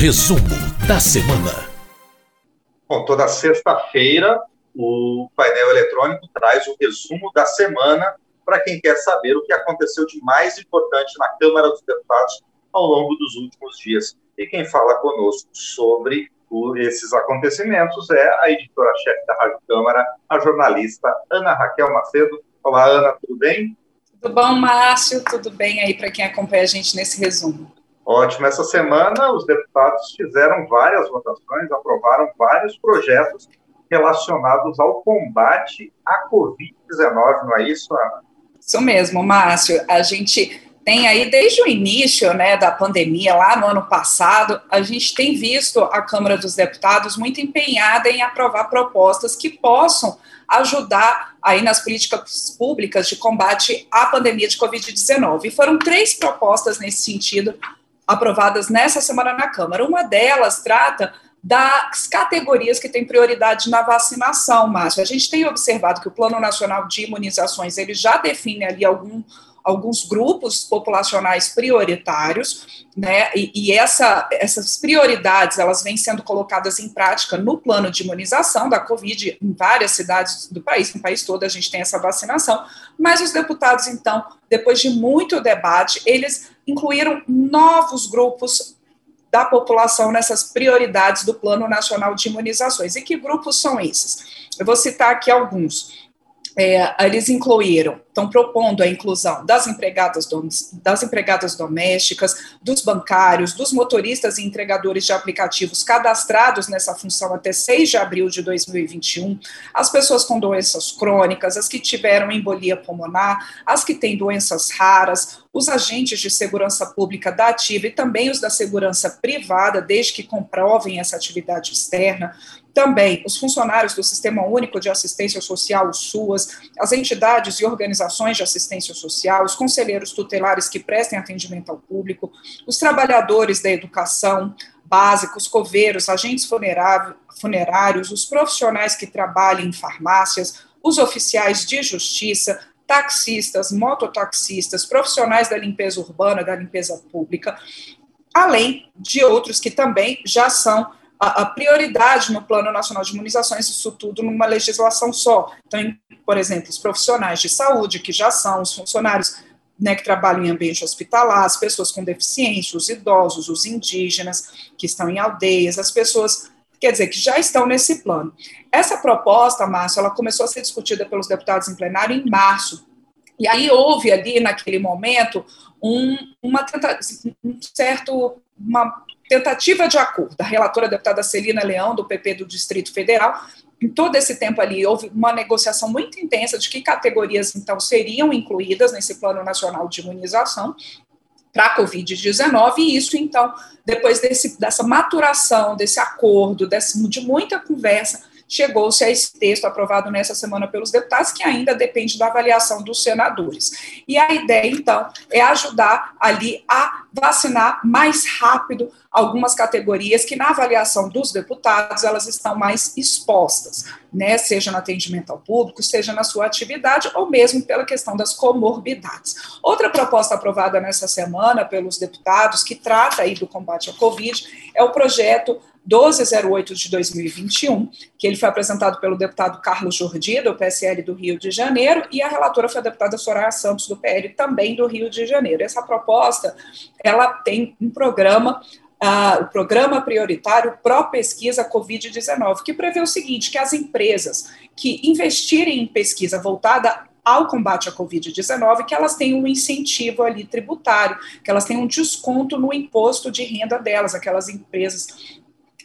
Resumo da semana. Bom, toda sexta-feira o painel eletrônico traz o resumo da semana para quem quer saber o que aconteceu de mais importante na Câmara dos Deputados ao longo dos últimos dias. E quem fala conosco sobre esses acontecimentos é a editora-chefe da Rádio Câmara, a jornalista Ana Raquel Macedo. Olá, Ana, tudo bem? Tudo bom, Márcio? Tudo bem aí para quem acompanha a gente nesse resumo? Ótimo. Essa semana, os deputados fizeram várias votações, aprovaram vários projetos relacionados ao combate à Covid-19, não é isso, Ana? Isso mesmo, Márcio. A gente tem aí, desde o início né, da pandemia, lá no ano passado, a gente tem visto a Câmara dos Deputados muito empenhada em aprovar propostas que possam ajudar aí nas políticas públicas de combate à pandemia de Covid-19. E foram três propostas nesse sentido aprovadas nessa semana na Câmara. Uma delas trata das categorias que têm prioridade na vacinação, Márcio. A gente tem observado que o Plano Nacional de Imunizações ele já define ali algum, alguns grupos populacionais prioritários, né? E, e, essa, essas prioridades elas vêm sendo colocadas em prática no plano de imunização da Covid em várias cidades do país, no país todo a gente tem essa vacinação, mas os deputados, então, depois de muito debate, eles incluíram novos grupos da população nessas prioridades do Plano Nacional de Imunizações. E que grupos são esses? Eu vou citar aqui alguns. É, eles incluíram, estão propondo a inclusão das empregadas, das empregadas domésticas, dos bancários, dos motoristas e entregadores de aplicativos cadastrados nessa função até 6 de abril de 2021, as pessoas com doenças crônicas, as que tiveram embolia pulmonar, as que têm doenças raras, os agentes de segurança pública da ativa e também os da segurança privada, desde que comprovem essa atividade externa, também os funcionários do Sistema Único de Assistência Social, o SUAS, as entidades e organizações de assistência social, os conselheiros tutelares que prestem atendimento ao público, os trabalhadores da educação básica, os coveiros, agentes funerários, os profissionais que trabalham em farmácias, os oficiais de justiça, taxistas, mototaxistas, profissionais da limpeza urbana, da limpeza pública, além de outros que também já são a, a, prioridade no Plano Nacional de Imunizações, isso tudo numa legislação só. Então, por exemplo, os profissionais de saúde, que já são os funcionários né, que trabalham em ambiente hospitalar, as pessoas com deficiência, os idosos, os indígenas que estão em aldeias, as pessoas, quer dizer, que já estão nesse plano. Essa proposta, Márcio, ela começou a ser discutida pelos deputados em plenário em março. E aí houve ali, naquele momento, um, uma um certo, uma tentativa de acordo. A relatora deputada Celina Leão, do PP do Distrito Federal, em todo esse tempo ali, houve uma negociação muito intensa de que categorias, então, seriam incluídas nesse Plano Nacional de Imunização para a Covid-19, e isso, então, depois desse, dessa maturação, desse acordo, desse, de muita conversa, chegou-se a esse texto aprovado nessa semana pelos deputados, que ainda depende da avaliação dos senadores. E a ideia, então, é ajudar ali a vacinar mais rápido algumas categorias que, na avaliação dos deputados, elas estão mais expostas, né, seja no atendimento ao público, seja na sua atividade, ou mesmo pela questão das comorbidades. Outra proposta aprovada nessa semana pelos deputados, que trata aí do combate à Covid, é o projeto 1208 de 2021, que ele foi apresentado pelo deputado Carlos Jordi, do PSL do Rio de Janeiro, e a relatora foi a deputada Soraya Santos, do PL, também do Rio de Janeiro. Essa proposta, ela tem um programa Uh, o programa prioritário pró-pesquisa Covid-19, que prevê o seguinte, que as empresas que investirem em pesquisa voltada ao combate à Covid-19, que elas tenham um incentivo ali tributário, que elas tenham um desconto no imposto de renda delas, aquelas empresas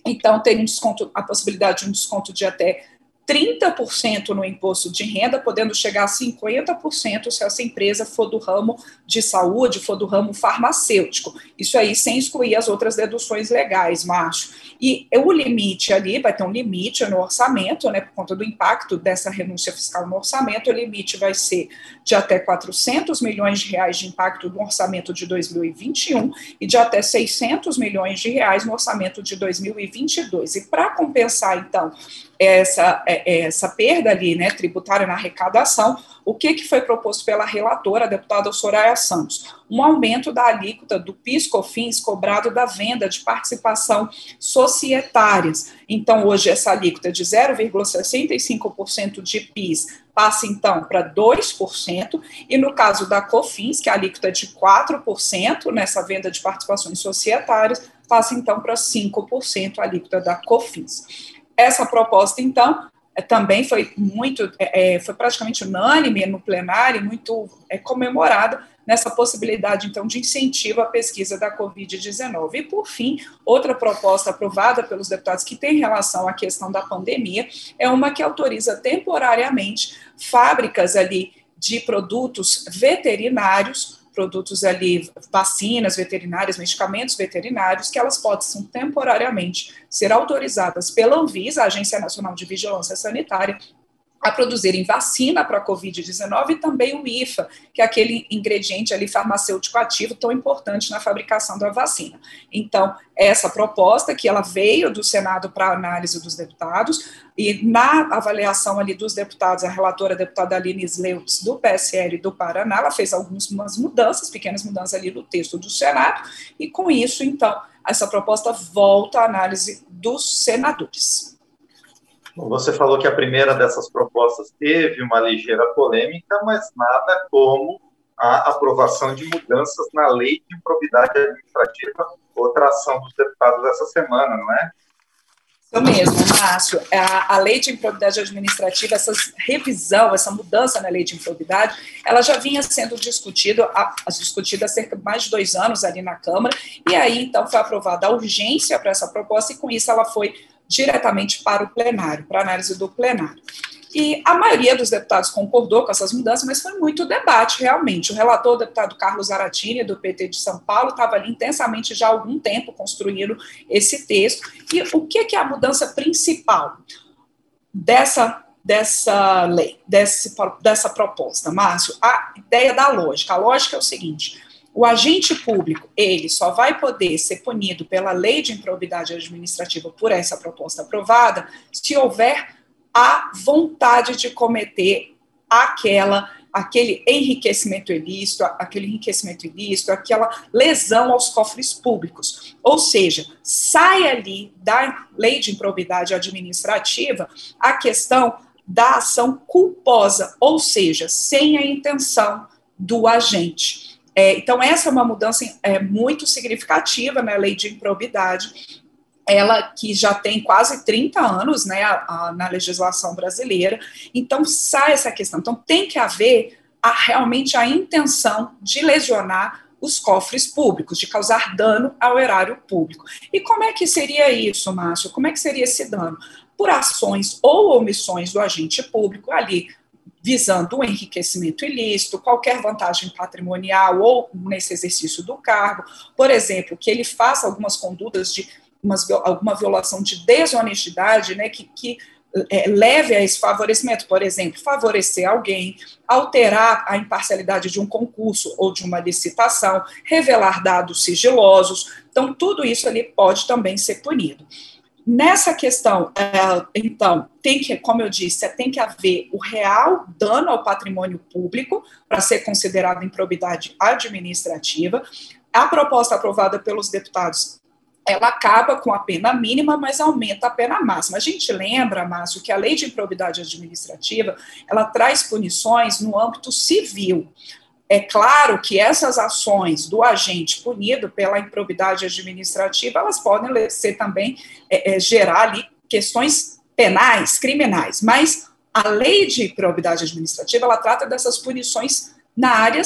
então, tem um desconto, a possibilidade de um desconto de até 30% no imposto de renda, podendo chegar a 50% se essa empresa for do ramo de saúde, for do ramo farmacêutico. Isso aí sem excluir as outras deduções legais, macho. E o limite ali, vai ter um limite no orçamento, né, por conta do impacto dessa renúncia fiscal no orçamento, o limite vai ser de até 400 milhões de reais de impacto no orçamento de 2021 e de até 600 milhões de reais no orçamento de 2022. E para compensar, então, essa é, essa perda ali, né, tributária na arrecadação, o que, que foi proposto pela relatora, a deputada Soraya Santos? Um aumento da alíquota do PIS/COFINS cobrado da venda de participação societárias. Então, hoje, essa alíquota de 0,65% de PIS passa, então, para 2%, e no caso da COFINS, que é a alíquota de 4% nessa venda de participações societárias, passa, então, para 5% a alíquota da COFINS. Essa proposta, então, é, também foi muito, é, é, foi praticamente unânime no plenário, muito é, comemorada nessa possibilidade, então, de incentivo à pesquisa da Covid-19. E, por fim, outra proposta aprovada pelos deputados que tem relação à questão da pandemia é uma que autoriza temporariamente fábricas ali de produtos veterinários produtos ali, vacinas veterinárias, medicamentos veterinários, que elas possam temporariamente ser autorizadas pela Anvisa, a Agência Nacional de Vigilância Sanitária, a produzirem vacina para a Covid-19 e também o IFA, que é aquele ingrediente ali farmacêutico ativo tão importante na fabricação da vacina. Então, essa proposta que ela veio do Senado para análise dos deputados e na avaliação ali dos deputados, a relatora a deputada Aline Sleutz, do PSL do Paraná, ela fez algumas mudanças, pequenas mudanças ali no texto do Senado, e com isso, então, essa proposta volta à análise dos senadores. Você falou que a primeira dessas propostas teve uma ligeira polêmica, mas nada como a aprovação de mudanças na lei de improbidade administrativa, outra ação dos deputados essa semana, não é? Isso mesmo, Márcio. A, a lei de improbidade administrativa, essa revisão, essa mudança na lei de improbidade, ela já vinha sendo discutida, discutida há cerca de mais de dois anos ali na Câmara, e aí então foi aprovada a urgência para essa proposta, e com isso ela foi diretamente para o plenário, para análise do plenário. E a maioria dos deputados concordou com essas mudanças, mas foi muito debate, realmente. O relator, o deputado Carlos Aratini, do PT de São Paulo, estava ali intensamente já há algum tempo construindo esse texto. E o que, que é a mudança principal dessa, dessa lei, desse, dessa proposta, Márcio? A ideia da lógica. A lógica é o seguinte: o agente público, ele só vai poder ser punido pela lei de improbidade administrativa por essa proposta aprovada se houver a vontade de cometer aquela aquele enriquecimento ilícito, aquele enriquecimento ilícito, aquela lesão aos cofres públicos. Ou seja, sai ali da lei de improbidade administrativa a questão da ação culposa, ou seja, sem a intenção do agente. É, então, essa é uma mudança é, muito significativa na lei de improbidade, ela que já tem quase 30 anos né, a, a, na legislação brasileira, então sai essa questão. Então, tem que haver a, realmente a intenção de lesionar os cofres públicos, de causar dano ao erário público. E como é que seria isso, Márcio? Como é que seria esse dano? Por ações ou omissões do agente público ali visando o enriquecimento ilícito, qualquer vantagem patrimonial ou nesse exercício do cargo, por exemplo, que ele faça algumas condutas de umas, alguma violação de desonestidade, né, que, que é, leve a esse favorecimento, por exemplo, favorecer alguém, alterar a imparcialidade de um concurso ou de uma licitação, revelar dados sigilosos. Então, tudo isso ali pode também ser punido. Nessa questão, é, então, tem que, como eu disse, tem que haver o real dano ao patrimônio público para ser considerado improbidade administrativa. A proposta aprovada pelos deputados ela acaba com a pena mínima, mas aumenta a pena máxima. A gente lembra, Márcio, que a lei de improbidade administrativa, ela traz punições no âmbito civil. É claro que essas ações do agente punido pela improbidade administrativa, elas podem ser também é, é, gerar ali questões penais, criminais, mas a lei de improbidade administrativa, ela trata dessas punições na área,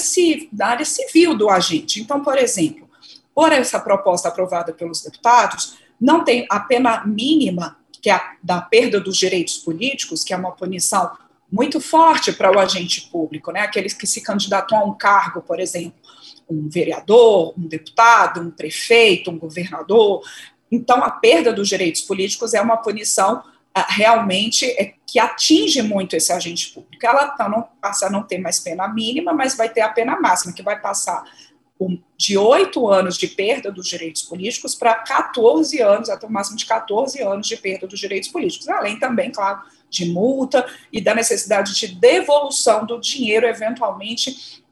na área civil do agente. Então, por exemplo, por essa proposta aprovada pelos deputados, não tem a pena mínima, que é a da perda dos direitos políticos, que é uma punição muito forte para o agente público, né? Aqueles que se candidatam a um cargo, por exemplo, um vereador, um deputado, um prefeito, um governador. Então, a perda dos direitos políticos é uma punição uh, realmente é, que atinge muito esse agente público. Ela então, não passa a não ter mais pena mínima, mas vai ter a pena máxima, que vai passar de oito anos de perda dos direitos políticos para 14 anos, até o máximo de 14 anos de perda dos direitos políticos, além também, claro, de multa e da necessidade de devolução do dinheiro, eventualmente,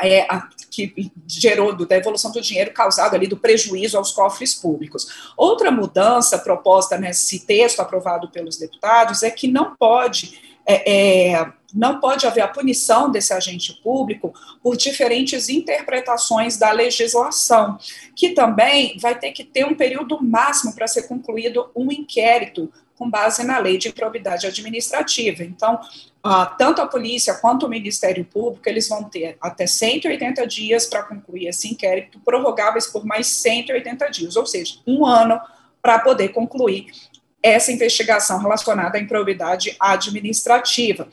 é, a, que gerou da devolução do dinheiro causado ali do prejuízo aos cofres públicos. Outra mudança proposta nesse texto aprovado pelos deputados é que não pode é, é, não pode haver a punição desse agente público por diferentes interpretações da legislação, que também vai ter que ter um período máximo para ser concluído um inquérito com base na lei de improbidade administrativa. Então, tanto a polícia quanto o Ministério Público, eles vão ter até 180 dias para concluir esse inquérito, prorrogáveis por mais 180 dias, ou seja, um ano para poder concluir essa investigação relacionada à improbidade administrativa.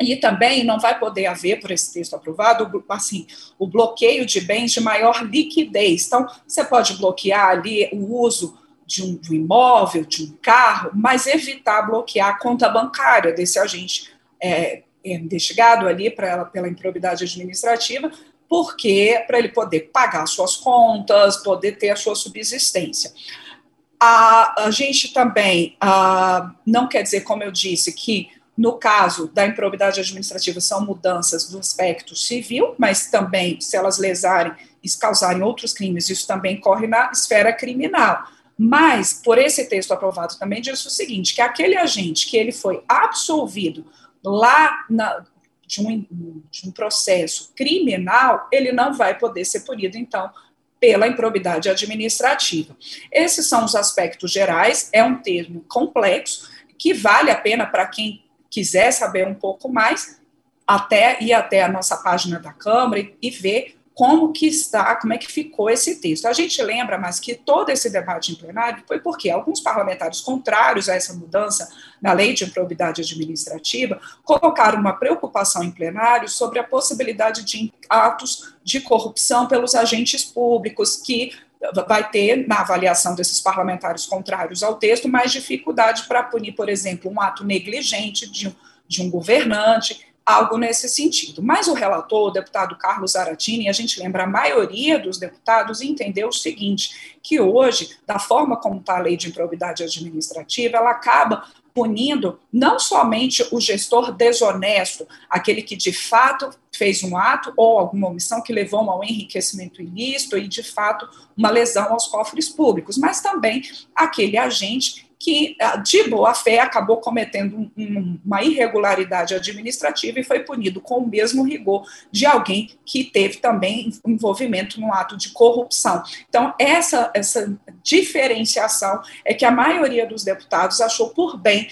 E também não vai poder haver, por esse texto aprovado, assim, o bloqueio de bens de maior liquidez. Então, você pode bloquear ali o uso de um, imóvel, de um carro, mas evitar bloquear a conta bancária desse agente é, é investigado ali pra, pela improbidade administrativa, porque para ele poder pagar suas contas, poder ter a sua subsistência. A, a gente também a, não quer dizer, como eu disse, que no caso da improbidade administrativa são mudanças do aspecto civil, mas também se elas lesarem e causarem outros crimes, isso também corre na esfera criminal. Mas, por esse texto aprovado também diz o seguinte, que aquele agente que ele foi absolvido lá na, de, um, de um processo criminal, ele não vai poder ser punido, então, pela improbidade administrativa. Esses são os aspectos gerais, é um termo complexo, que vale a pena para quem quiser saber um pouco mais, até ir até a nossa página da Câmara e, e ver como que está, como é que ficou esse texto. A gente lembra, mas que todo esse debate em plenário foi porque alguns parlamentares contrários a essa mudança na lei de improbidade administrativa colocaram uma preocupação em plenário sobre a possibilidade de atos de corrupção pelos agentes públicos que vai ter, na avaliação desses parlamentares contrários ao texto, mais dificuldade para punir, por exemplo, um ato negligente de um, de um governante, algo nesse sentido. Mas o relator, o deputado Carlos Aratini, a gente lembra, a maioria dos deputados entendeu o seguinte, que hoje, da forma como está a lei de improbidade administrativa, ela acaba punindo não somente o gestor desonesto, aquele que de fato fez um ato ou alguma omissão que levou ao enriquecimento ilícito e de fato uma lesão aos cofres públicos, mas também aquele agente que, ah, de boa fé, acabou cometendo um, uma irregularidade administrativa e foi punido com o mesmo rigor de alguém que teve também envolvimento no ato de corrupção. Então, essa, essa diferenciação é que a maioria dos deputados achou por bem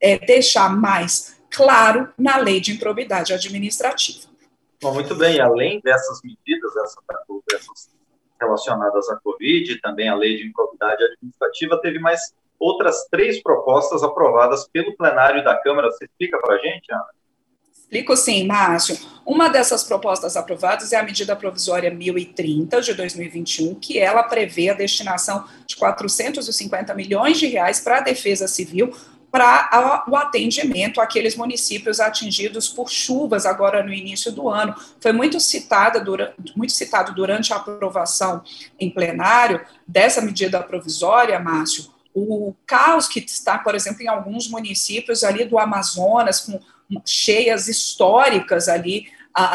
é, deixar mais claro na lei de improbidade administrativa. Bom, muito bem, além dessas medidas, dessas relacionadas à Covid, também a lei de improbidade administrativa, teve mais outras três propostas aprovadas pelo plenário da Câmara. Você explica para a gente, Ana? Explico sim, Márcio. Uma dessas propostas aprovadas é a medida provisória 1030 de 2021, que ela prevê a destinação de 450 milhões de reais para a defesa civil para o atendimento àqueles municípios atingidos por chuvas agora no início do ano. Foi muito, citada, muito citado durante a aprovação em plenário dessa medida provisória, Márcio, o caos que está, por exemplo, em alguns municípios ali do Amazonas, com cheias históricas ali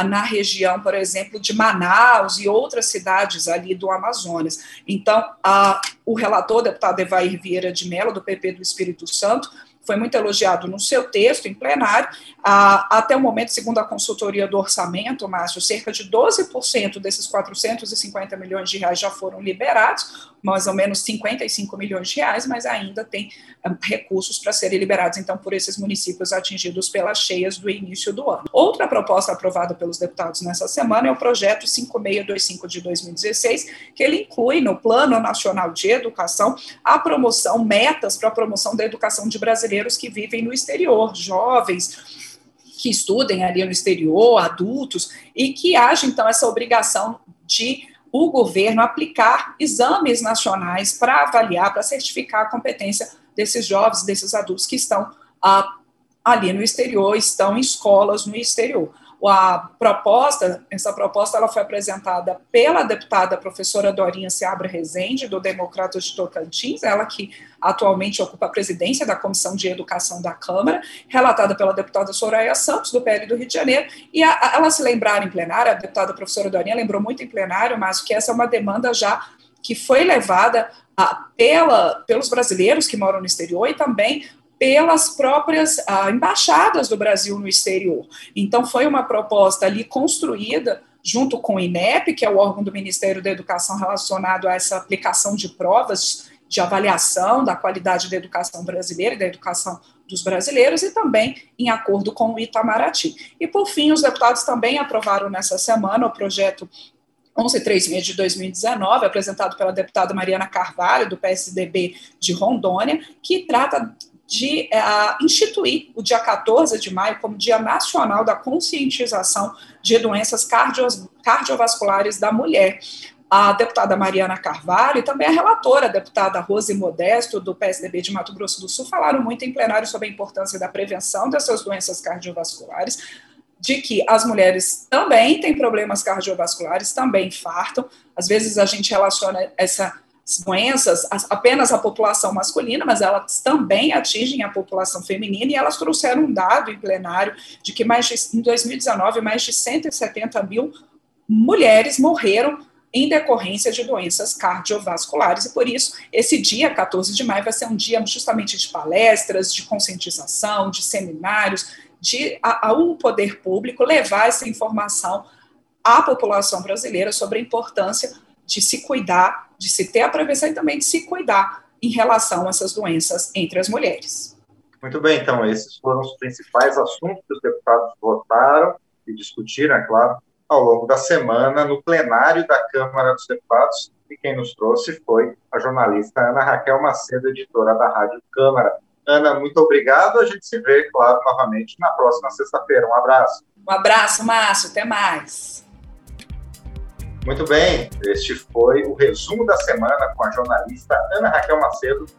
na região, por exemplo, de Manaus e outras cidades ali do Amazonas. Então, a, o relator, deputado Evair Vieira de Mello, do PP do Espírito Santo, foi muito elogiado no seu texto em plenário. Ah, até o momento, segundo a consultoria do orçamento, Márcio, cerca de 12% desses 450 milhões de reais já foram liberados, mais ou menos 55 milhões de reais, mas ainda tem ah, recursos para serem liberados, então, por esses municípios atingidos pelas cheias do início do ano. Outra proposta aprovada pelos deputados nessa semana é o projeto 5625 de 2016, que ele inclui no Plano Nacional de Educação a promoção, metas para a promoção da educação de brasileiros que vivem no exterior, jovens, que estudem ali no exterior, adultos, e que haja, então, essa obrigação de o governo aplicar exames nacionais para avaliar, para certificar a competência desses jovens, desses adultos que estão ah, ali no exterior, estão em escolas no exterior. A proposta, essa proposta ela foi apresentada pela deputada professora Dorinha Seabra Rezende, do Democratas de Tocantins, ela que atualmente ocupa a presidência da Comissão de Educação da Câmara, relatada pela deputada Soraya Santos, do PL do Rio de Janeiro, e a, a, ela se lembrar em plenário, a deputada professora Dorinha lembrou muito em plenário, mas que essa é uma demanda já que foi levada a, pela, pelos brasileiros que moram no exterior e também pelas próprias ah, embaixadas do Brasil no exterior. Então, foi uma proposta ali construída junto com o INEP, que é o órgão do Ministério da Educação relacionado a essa aplicação de provas de avaliação da qualidade da educação brasileira e da educação dos brasileiros e também em acordo com o Itamaraty. E, por fim, os deputados também aprovaram nessa semana o projeto 1136 de 2019, apresentado pela deputada Mariana Carvalho, do PSDB de Rondônia, que trata de uh, instituir o dia 14 de maio como Dia Nacional da Conscientização de Doenças Cardio Cardiovasculares da Mulher. A deputada Mariana Carvalho e também a relatora, a deputada Rose Modesto, do PSDB de Mato Grosso do Sul, falaram muito em plenário sobre a importância da prevenção dessas doenças cardiovasculares, de que as mulheres também têm problemas cardiovasculares, também infartam. Às vezes a gente relaciona essa doenças apenas a população masculina, mas elas também atingem a população feminina e elas trouxeram um dado em plenário de que mais de, em 2019 mais de 170 mil mulheres morreram em decorrência de doenças cardiovasculares, e por isso esse dia 14 de maio vai ser um dia justamente de palestras, de conscientização, de seminários, de ao poder público levar essa informação à população brasileira sobre a importância de se cuidar, de se ter a prevenção e também de se cuidar em relação a essas doenças entre as mulheres. Muito bem, então, esses foram os principais assuntos que os deputados votaram e discutiram, é claro, ao longo da semana no plenário da Câmara dos Deputados. E quem nos trouxe foi a jornalista Ana Raquel Macedo, editora da Rádio Câmara. Ana, muito obrigado. A gente se vê, claro, novamente na próxima sexta-feira. Um abraço. Um abraço, Márcio. Até mais. Muito bem, este foi o resumo da semana com a jornalista Ana Raquel Macedo,